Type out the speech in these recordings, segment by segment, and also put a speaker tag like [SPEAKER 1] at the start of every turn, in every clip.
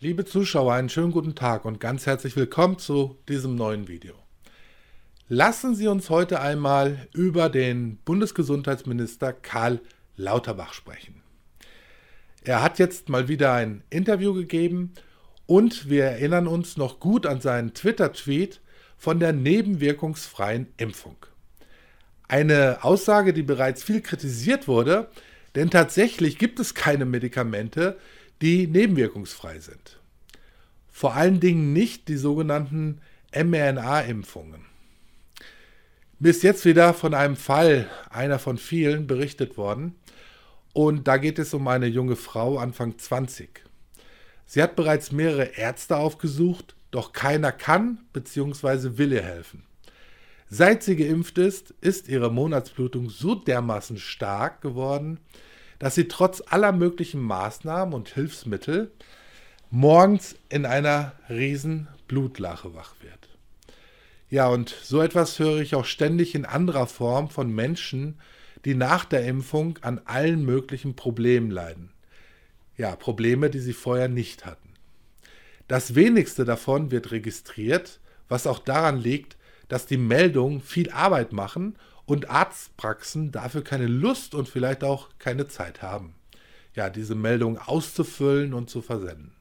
[SPEAKER 1] Liebe Zuschauer, einen schönen guten Tag und ganz herzlich willkommen zu diesem neuen Video. Lassen Sie uns heute einmal über den Bundesgesundheitsminister Karl Lauterbach sprechen. Er hat jetzt mal wieder ein Interview gegeben und wir erinnern uns noch gut an seinen Twitter-Tweet von der nebenwirkungsfreien Impfung. Eine Aussage, die bereits viel kritisiert wurde, denn tatsächlich gibt es keine Medikamente, die nebenwirkungsfrei sind. Vor allen Dingen nicht die sogenannten mRNA-Impfungen. Mir ist jetzt wieder von einem Fall, einer von vielen, berichtet worden. Und da geht es um eine junge Frau, Anfang 20. Sie hat bereits mehrere Ärzte aufgesucht, doch keiner kann bzw. will ihr helfen. Seit sie geimpft ist, ist ihre Monatsblutung so dermaßen stark geworden, dass sie trotz aller möglichen Maßnahmen und Hilfsmittel morgens in einer riesen Blutlache wach wird. Ja, und so etwas höre ich auch ständig in anderer Form von Menschen, die nach der Impfung an allen möglichen Problemen leiden. Ja, Probleme, die sie vorher nicht hatten. Das wenigste davon wird registriert, was auch daran liegt, dass die Meldungen viel Arbeit machen und Arztpraxen dafür keine Lust und vielleicht auch keine Zeit haben, ja, diese Meldung auszufüllen und zu versenden.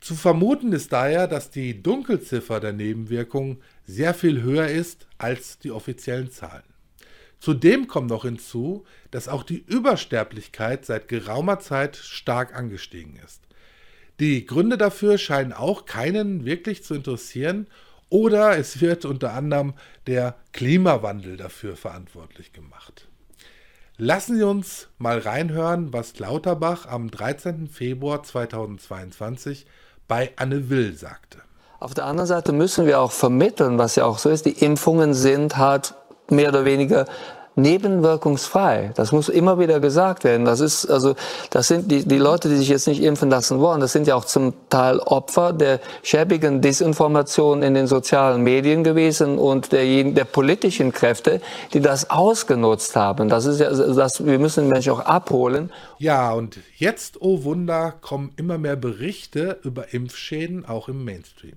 [SPEAKER 1] Zu vermuten ist daher, dass die Dunkelziffer der Nebenwirkungen sehr viel höher ist als die offiziellen Zahlen. Zudem kommt noch hinzu, dass auch die Übersterblichkeit seit geraumer Zeit stark angestiegen ist. Die Gründe dafür scheinen auch keinen wirklich zu interessieren oder es wird unter anderem der Klimawandel dafür verantwortlich gemacht. Lassen Sie uns mal reinhören, was Lauterbach am 13. Februar 2022 bei Anne Will sagte.
[SPEAKER 2] Auf der anderen Seite müssen wir auch vermitteln, was ja auch so ist, die Impfungen sind halt mehr oder weniger nebenwirkungsfrei. Das muss immer wieder gesagt werden. Das ist, also, das sind die, die Leute, die sich jetzt nicht impfen lassen wollen. Das sind ja auch zum Teil Opfer der schäbigen Desinformation in den sozialen Medien gewesen und der, der politischen Kräfte, die das ausgenutzt haben. Das ist ja, das, wir müssen Menschen auch abholen.
[SPEAKER 1] Ja, und jetzt, oh Wunder, kommen immer mehr Berichte über Impfschäden auch im Mainstream.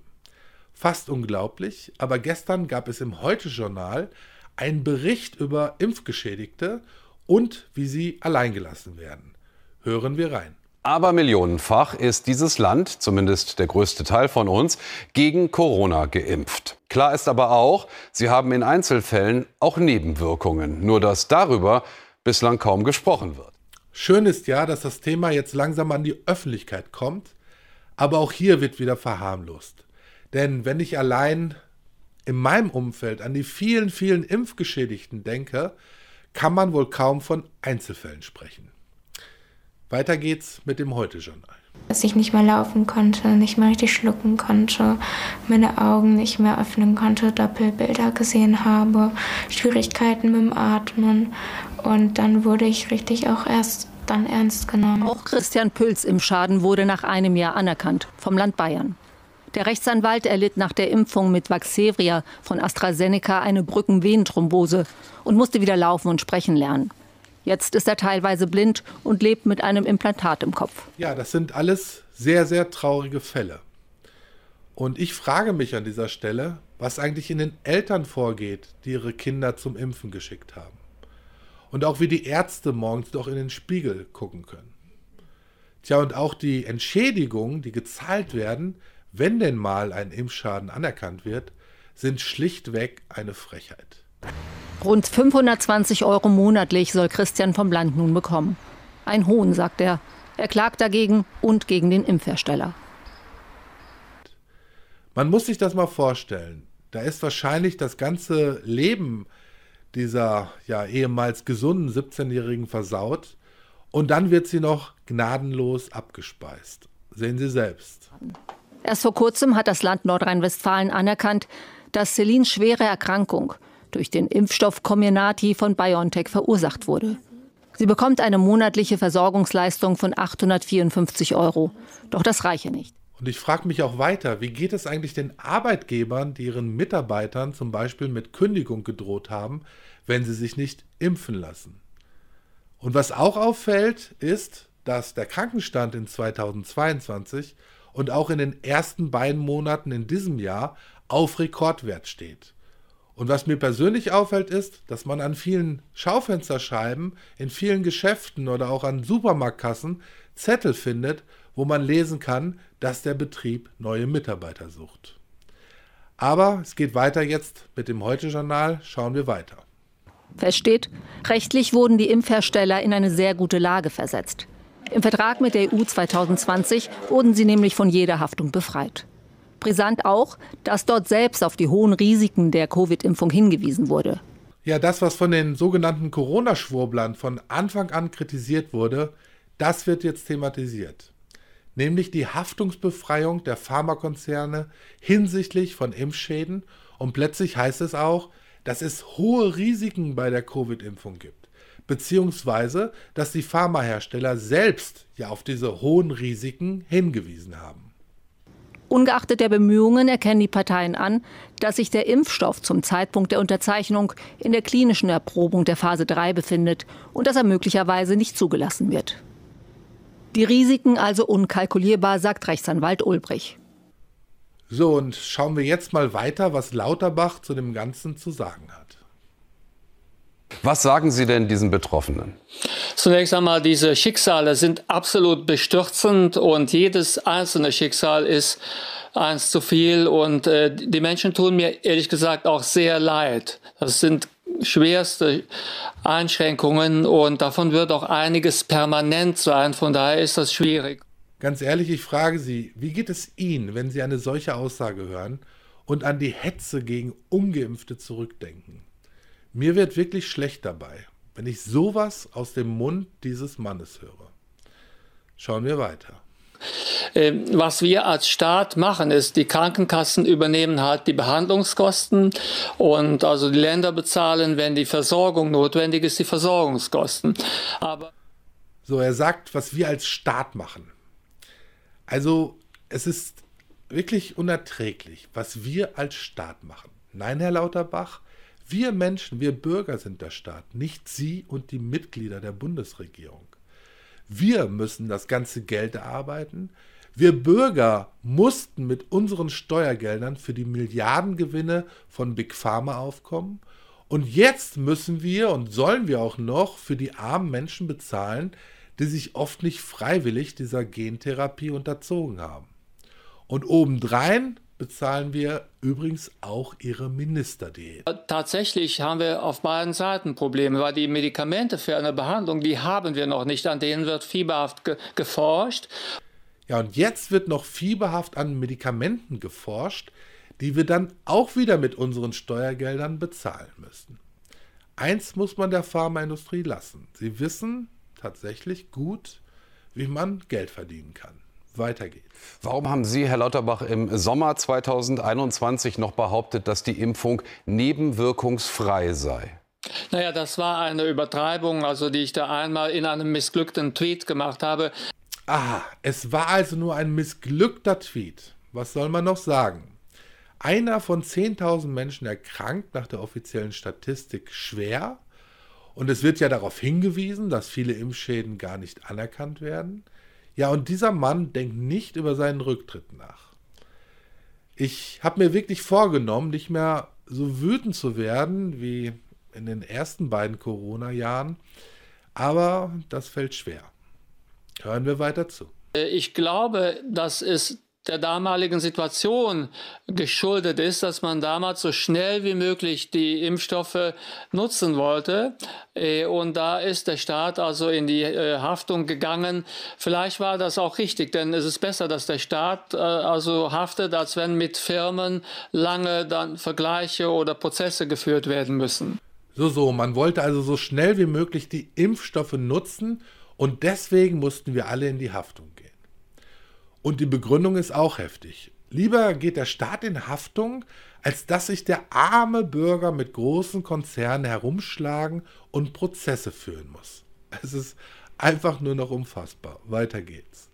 [SPEAKER 1] Fast unglaublich, aber gestern gab es im Heute-Journal ein Bericht über Impfgeschädigte und wie sie alleingelassen werden. Hören wir rein.
[SPEAKER 3] Aber millionenfach ist dieses Land, zumindest der größte Teil von uns, gegen Corona geimpft. Klar ist aber auch, sie haben in Einzelfällen auch Nebenwirkungen, nur dass darüber bislang kaum gesprochen wird.
[SPEAKER 1] Schön ist ja, dass das Thema jetzt langsam an die Öffentlichkeit kommt, aber auch hier wird wieder verharmlost. Denn wenn ich allein in meinem Umfeld an die vielen, vielen Impfgeschädigten denke, kann man wohl kaum von Einzelfällen sprechen. Weiter geht's mit dem Heute-Journal.
[SPEAKER 4] Dass ich nicht mehr laufen konnte, nicht mehr richtig schlucken konnte, meine Augen nicht mehr öffnen konnte, Doppelbilder gesehen habe, Schwierigkeiten mit dem Atmen. Und dann wurde ich richtig auch erst dann ernst genommen.
[SPEAKER 5] Auch Christian Pülz im Schaden wurde nach einem Jahr anerkannt vom Land Bayern. Der Rechtsanwalt erlitt nach der Impfung mit Vaxevria von AstraZeneca eine Brückenvenenthrombose und musste wieder laufen und sprechen lernen. Jetzt ist er teilweise blind und lebt mit einem Implantat im Kopf.
[SPEAKER 1] Ja, das sind alles sehr, sehr traurige Fälle. Und ich frage mich an dieser Stelle, was eigentlich in den Eltern vorgeht, die ihre Kinder zum Impfen geschickt haben. Und auch wie die Ärzte morgens doch in den Spiegel gucken können. Tja, und auch die Entschädigungen, die gezahlt werden, wenn denn mal ein Impfschaden anerkannt wird, sind schlichtweg eine Frechheit.
[SPEAKER 5] Rund 520 Euro monatlich soll Christian vom Land nun bekommen. Ein Hohn, sagt er. Er klagt dagegen und gegen den Impfhersteller.
[SPEAKER 1] Man muss sich das mal vorstellen. Da ist wahrscheinlich das ganze Leben dieser ja ehemals gesunden 17-Jährigen versaut und dann wird sie noch gnadenlos abgespeist. Sehen Sie selbst.
[SPEAKER 5] Erst vor kurzem hat das Land Nordrhein-Westfalen anerkannt, dass Celines schwere Erkrankung durch den Impfstoff Comirnaty von BioNTech verursacht wurde. Sie bekommt eine monatliche Versorgungsleistung von 854 Euro. Doch das reiche nicht.
[SPEAKER 1] Und ich frage mich auch weiter, wie geht es eigentlich den Arbeitgebern, die ihren Mitarbeitern zum Beispiel mit Kündigung gedroht haben, wenn sie sich nicht impfen lassen? Und was auch auffällt, ist, dass der Krankenstand in 2022 und auch in den ersten beiden Monaten in diesem Jahr auf Rekordwert steht. Und was mir persönlich auffällt, ist, dass man an vielen Schaufensterscheiben, in vielen Geschäften oder auch an Supermarktkassen Zettel findet, wo man lesen kann, dass der Betrieb neue Mitarbeiter sucht. Aber es geht weiter jetzt mit dem Heute-Journal. Schauen wir weiter.
[SPEAKER 5] Fest steht, rechtlich wurden die Impfhersteller in eine sehr gute Lage versetzt. Im Vertrag mit der EU 2020 wurden sie nämlich von jeder Haftung befreit. Brisant auch, dass dort selbst auf die hohen Risiken der Covid-Impfung hingewiesen wurde.
[SPEAKER 1] Ja, das, was von den sogenannten Corona-Schwurblern von Anfang an kritisiert wurde, das wird jetzt thematisiert. Nämlich die Haftungsbefreiung der Pharmakonzerne hinsichtlich von Impfschäden. Und plötzlich heißt es auch, dass es hohe Risiken bei der Covid-Impfung gibt. Beziehungsweise, dass die Pharmahersteller selbst ja auf diese hohen Risiken hingewiesen haben.
[SPEAKER 5] Ungeachtet der Bemühungen erkennen die Parteien an, dass sich der Impfstoff zum Zeitpunkt der Unterzeichnung in der klinischen Erprobung der Phase 3 befindet und dass er möglicherweise nicht zugelassen wird. Die Risiken also unkalkulierbar, sagt Rechtsanwalt Ulbrich.
[SPEAKER 1] So, und schauen wir jetzt mal weiter, was Lauterbach zu dem Ganzen zu sagen hat.
[SPEAKER 3] Was sagen Sie denn diesen Betroffenen?
[SPEAKER 6] Zunächst einmal, diese Schicksale sind absolut bestürzend und jedes einzelne Schicksal ist eins zu viel und äh, die Menschen tun mir ehrlich gesagt auch sehr leid. Das sind schwerste Einschränkungen und davon wird auch einiges permanent sein. Von daher ist das schwierig.
[SPEAKER 1] Ganz ehrlich, ich frage Sie, wie geht es Ihnen, wenn Sie eine solche Aussage hören und an die Hetze gegen ungeimpfte zurückdenken? Mir wird wirklich schlecht dabei, wenn ich sowas aus dem Mund dieses Mannes höre. Schauen wir weiter.
[SPEAKER 6] Ähm, was wir als Staat machen, ist, die Krankenkassen übernehmen halt die Behandlungskosten und also die Länder bezahlen, wenn die Versorgung notwendig ist, die Versorgungskosten.
[SPEAKER 1] Aber so, er sagt, was wir als Staat machen. Also, es ist wirklich unerträglich, was wir als Staat machen. Nein, Herr Lauterbach, wir Menschen, wir Bürger sind der Staat, nicht Sie und die Mitglieder der Bundesregierung. Wir müssen das ganze Geld erarbeiten. Wir Bürger mussten mit unseren Steuergeldern für die Milliardengewinne von Big Pharma aufkommen. Und jetzt müssen wir und sollen wir auch noch für die armen Menschen bezahlen, die sich oft nicht freiwillig dieser Gentherapie unterzogen haben. Und obendrein bezahlen wir übrigens auch ihre Ministerdiät.
[SPEAKER 6] Tatsächlich haben wir auf beiden Seiten Probleme, weil die Medikamente für eine Behandlung, die haben wir noch nicht, an denen wird fieberhaft ge geforscht.
[SPEAKER 1] Ja, und jetzt wird noch fieberhaft an Medikamenten geforscht, die wir dann auch wieder mit unseren Steuergeldern bezahlen müssen. Eins muss man der Pharmaindustrie lassen. Sie wissen tatsächlich gut, wie man Geld verdienen kann. Weiter geht's.
[SPEAKER 3] Warum haben Sie, Herr Lauterbach, im Sommer 2021 noch behauptet, dass die Impfung nebenwirkungsfrei sei?
[SPEAKER 6] Naja, das war eine Übertreibung, also die ich da einmal in einem missglückten Tweet gemacht habe.
[SPEAKER 1] Aha, es war also nur ein missglückter Tweet. Was soll man noch sagen? Einer von 10.000 Menschen erkrankt nach der offiziellen Statistik schwer. Und es wird ja darauf hingewiesen, dass viele Impfschäden gar nicht anerkannt werden. Ja, und dieser Mann denkt nicht über seinen Rücktritt nach. Ich habe mir wirklich vorgenommen, nicht mehr so wütend zu werden wie in den ersten beiden Corona-Jahren, aber das fällt schwer. Hören wir weiter zu.
[SPEAKER 6] Ich glaube, dass es der damaligen Situation geschuldet ist, dass man damals so schnell wie möglich die Impfstoffe nutzen wollte. Äh, und da ist der Staat also in die äh, Haftung gegangen. Vielleicht war das auch richtig, denn es ist besser, dass der Staat äh, also haftet, als wenn mit Firmen lange dann Vergleiche oder Prozesse geführt werden müssen.
[SPEAKER 1] So, so, man wollte also so schnell wie möglich die Impfstoffe nutzen und deswegen mussten wir alle in die Haftung gehen. Und die Begründung ist auch heftig. Lieber geht der Staat in Haftung, als dass sich der arme Bürger mit großen Konzernen herumschlagen und Prozesse führen muss. Es ist einfach nur noch unfassbar. Weiter geht's.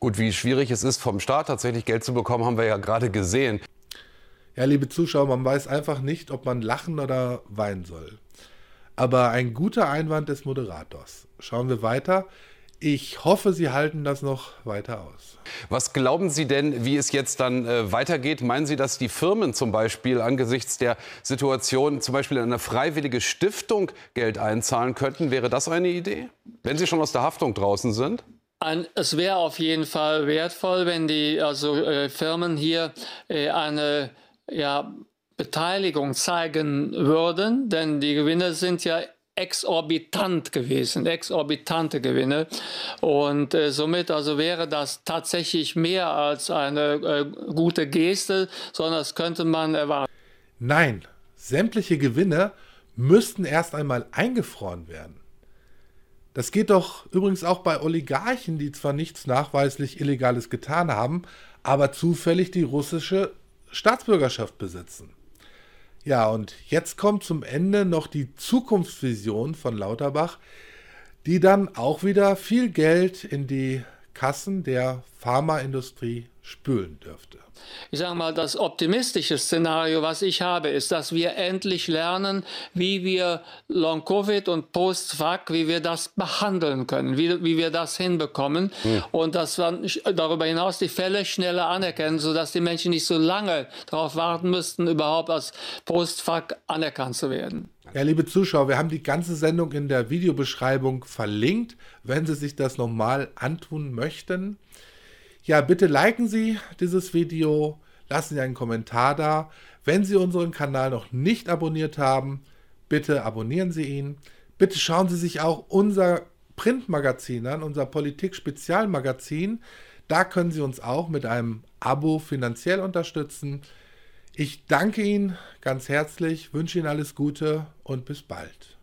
[SPEAKER 3] Gut, wie schwierig es ist, vom Staat tatsächlich Geld zu bekommen, haben wir ja gerade gesehen.
[SPEAKER 1] Ja, liebe Zuschauer, man weiß einfach nicht, ob man lachen oder weinen soll. Aber ein guter Einwand des Moderators. Schauen wir weiter. Ich hoffe, Sie halten das noch weiter aus.
[SPEAKER 3] Was glauben Sie denn, wie es jetzt dann äh, weitergeht? Meinen Sie, dass die Firmen zum Beispiel angesichts der Situation zum Beispiel in eine freiwillige Stiftung Geld einzahlen könnten? Wäre das eine Idee, wenn sie schon aus der Haftung draußen sind?
[SPEAKER 6] Ein, es wäre auf jeden Fall wertvoll, wenn die also, äh, Firmen hier äh, eine ja, Beteiligung zeigen würden, denn die Gewinne sind ja exorbitant gewesen, exorbitante Gewinne. Und äh, somit also wäre das tatsächlich mehr als eine äh, gute Geste, sondern das könnte man erwarten.
[SPEAKER 1] Nein, sämtliche Gewinne müssten erst einmal eingefroren werden. Das geht doch übrigens auch bei Oligarchen, die zwar nichts nachweislich Illegales getan haben, aber zufällig die russische Staatsbürgerschaft besitzen. Ja, und jetzt kommt zum Ende noch die Zukunftsvision von Lauterbach, die dann auch wieder viel Geld in die Kassen der Pharmaindustrie spülen dürfte.
[SPEAKER 6] Ich sage mal, das optimistische Szenario, was ich habe, ist, dass wir endlich lernen, wie wir Long-Covid und Post-Vac, wie wir das behandeln können, wie, wie wir das hinbekommen hm. und dass wir darüber hinaus die Fälle schneller anerkennen, sodass die Menschen nicht so lange darauf warten müssten, überhaupt als Post-Vac anerkannt zu werden.
[SPEAKER 1] Ja, liebe Zuschauer, wir haben die ganze Sendung in der Videobeschreibung verlinkt, wenn Sie sich das nochmal antun möchten. Ja, bitte liken Sie dieses Video, lassen Sie einen Kommentar da. Wenn Sie unseren Kanal noch nicht abonniert haben, bitte abonnieren Sie ihn. Bitte schauen Sie sich auch unser Printmagazin an, unser Politik-Spezialmagazin. Da können Sie uns auch mit einem Abo finanziell unterstützen. Ich danke Ihnen ganz herzlich, wünsche Ihnen alles Gute und bis bald.